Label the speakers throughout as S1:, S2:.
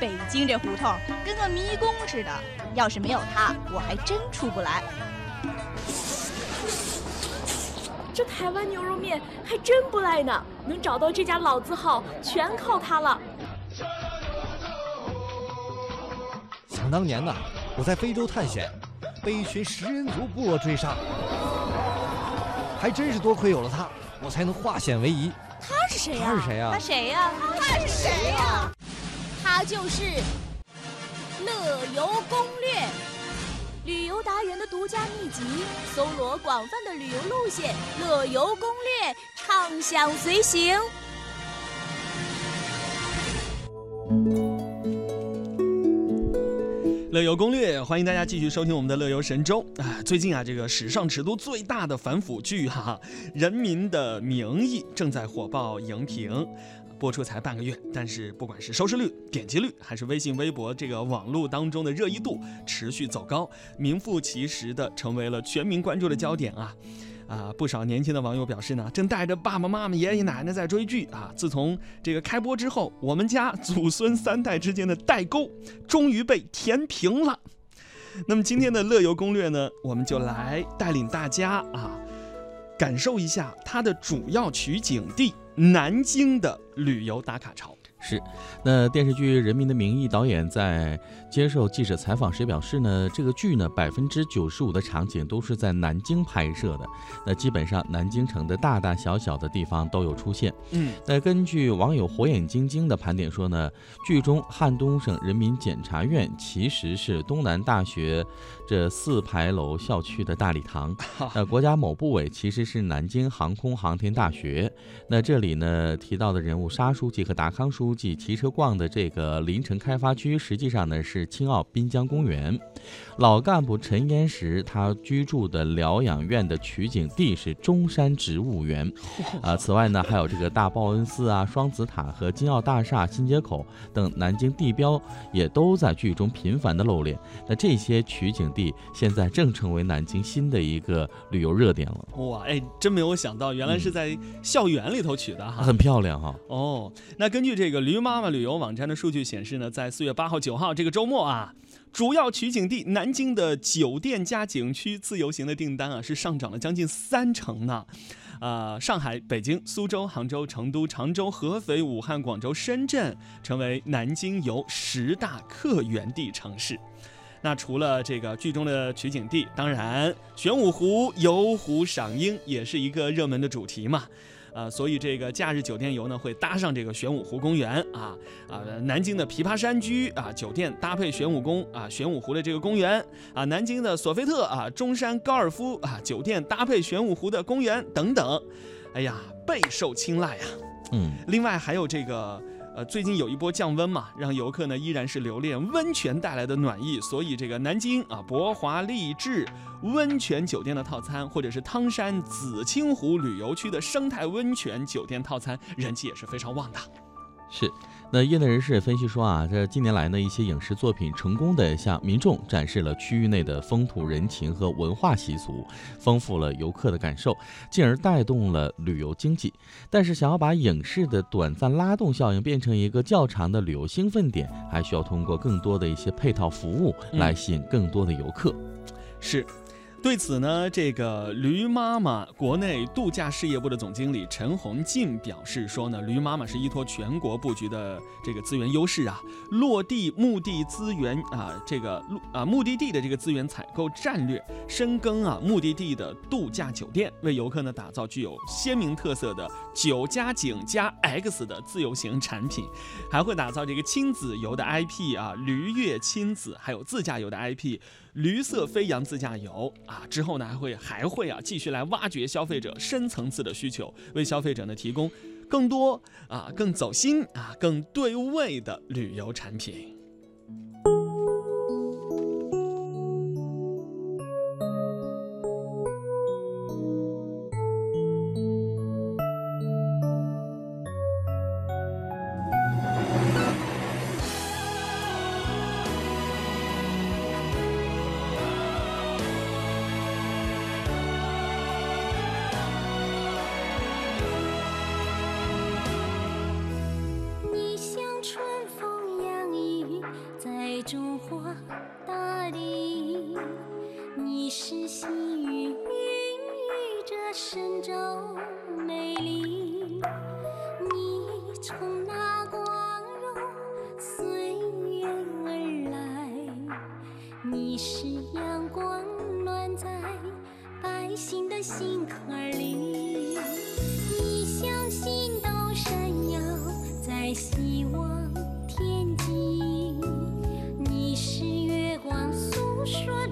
S1: 北京这胡同跟个迷宫似的，要是没有它，我还真出不来。
S2: 这台湾牛肉面还真不赖呢，能找到这家老字号，全靠它了。
S3: 想当年呢，我在非洲探险，被一群食人族部落追杀，还真是多亏有了它，我才能化险为夷。
S1: 他是谁呀？
S3: 他是谁呀？
S1: 他谁呀？他是谁呀？
S2: 他就是《乐游攻略》。旅游达人的独家秘籍，搜罗广泛的旅游路线，乐游攻略，畅享随行。
S4: 乐游攻略，欢迎大家继续收听我们的乐游神州啊！最近啊，这个史上尺度最大的反腐剧哈，《人民的名义》正在火爆荧屏。播出才半个月，但是不管是收视率、点击率，还是微信、微博这个网络当中的热议度，持续走高，名副其实的成为了全民关注的焦点啊！啊，不少年轻的网友表示呢，正带着爸爸妈妈、爷爷奶奶在追剧啊。自从这个开播之后，我们家祖孙三代之间的代沟终于被填平了。那么今天的乐游攻略呢，我们就来带领大家啊，感受一下它的主要取景地。南京的旅游打卡潮
S5: 是，那电视剧《人民的名义》导演在接受记者采访时表示呢，这个剧呢百分之九十五的场景都是在南京拍摄的，那基本上南京城的大大小小的地方都有出现。
S4: 嗯，
S5: 那根据网友火眼金睛的盘点说呢，剧中汉东省人民检察院其实是东南大学。这四牌楼校区的大礼堂，那国家某部委其实是南京航空航天大学。那这里呢提到的人物沙书记和达康书记骑车逛的这个临城开发区，实际上呢是青奥滨江公园。老干部陈岩石他居住的疗养院的取景地是中山植物园。啊，此外呢还有这个大报恩寺啊、双子塔和金奥大厦新街口等南京地标也都在剧中频繁的露脸。那这些取景。地现在正成为南京新的一个旅游热点了。
S4: 哇，哎，真没有想到，原来是在校园里头取的哈，
S5: 很漂亮哈。
S4: 哦，那根据这个驴妈妈旅游网站的数据显示呢，在四月八号、九号这个周末啊，主要取景地南京的酒店加景区自由行的订单啊是上涨了将近三成呢。啊，上海、北京、苏州、杭州、成都、常州、合肥、武汉、广州、深圳成为南京游十大客源地城市。那除了这个剧中的取景地，当然玄武湖游湖赏樱也是一个热门的主题嘛，呃，所以这个假日酒店游呢会搭上这个玄武湖公园啊啊，南京的琵琶山居啊酒店搭配玄武宫啊玄武湖的这个公园啊，南京的索菲特啊中山高尔夫啊酒店搭配玄武湖的公园等等，哎呀备受青睐啊，
S5: 嗯，
S4: 另外还有这个。呃，最近有一波降温嘛，让游客呢依然是留恋温泉带来的暖意，所以这个南京啊博华丽致温泉酒店的套餐，或者是汤山紫清湖旅游区的生态温泉酒店套餐，人气也是非常旺的。
S5: 是。那业内人士也分析说啊，这近年来呢，一些影视作品成功的向民众展示了区域内的风土人情和文化习俗，丰富了游客的感受，进而带动了旅游经济。但是，想要把影视的短暂拉动效应变成一个较长的旅游兴奋点，还需要通过更多的一些配套服务来吸引更多的游客。
S4: 是。对此呢，这个驴妈妈国内度假事业部的总经理陈红进表示说呢，驴妈妈是依托全国布局的这个资源优势啊，落地目的资源啊，这个路啊目的地的这个资源采购战略，深耕啊目的地的度假酒店，为游客呢打造具有鲜明特色的九加景加 X 的自由行产品，还会打造这个亲子游的 IP 啊，驴跃亲子，还有自驾游的 IP。驴色飞扬自驾游啊，之后呢还会还会啊继续来挖掘消费者深层次的需求，为消费者呢提供更多啊更走心啊更对味的旅游产品。
S6: 的心坎里。你相信都闪耀在希望天际，你是月光诉说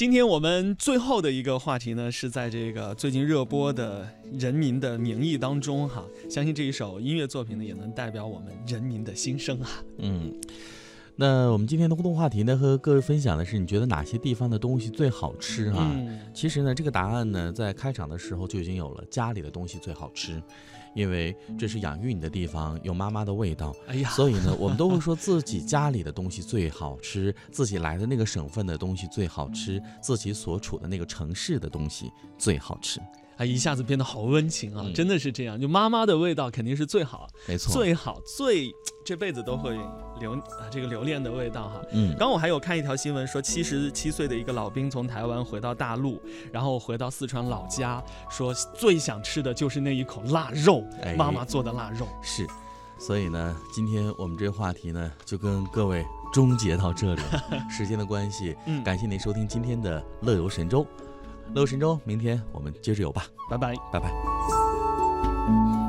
S4: 今天我们最后的一个话题呢，是在这个最近热播的《人民的名义》当中哈，相信这一首音乐作品呢，也能代表我们人民的心声啊。
S5: 嗯，那我们今天的互动话题呢，和各位分享的是，你觉得哪些地方的东西最好吃啊？
S4: 嗯，
S5: 其实呢，这个答案呢，在开场的时候就已经有了，家里的东西最好吃，因为这是养育你的地方，有妈妈的味道。
S4: 哎呀，
S5: 所以呢，我们都会说自己家里的东西最好吃，自己来的那个省份的东西最好吃，自己所处的那个城市的东西最好吃。
S4: 啊，一下子变得好温情啊，
S5: 嗯
S4: 真的是这样，就妈妈的味道肯定是最好，
S5: 没错，
S4: 最好最这辈子都会留啊这个留恋的味道哈。
S5: 嗯，
S4: 刚我还有看一条新闻说，七十七岁的一个老兵从台湾回到大陆，然后回到四川老家，说最想吃的就是那一口腊肉，
S5: 哎
S4: 妈妈做的腊肉。
S5: 是，所以呢，今天我们这个话题呢，就跟各位终结到这里了。时间的关系，
S4: 嗯
S5: 感谢您收听今天的乐游神州。乐游神州，明天我们接着游吧，
S4: 拜拜。
S5: 拜拜。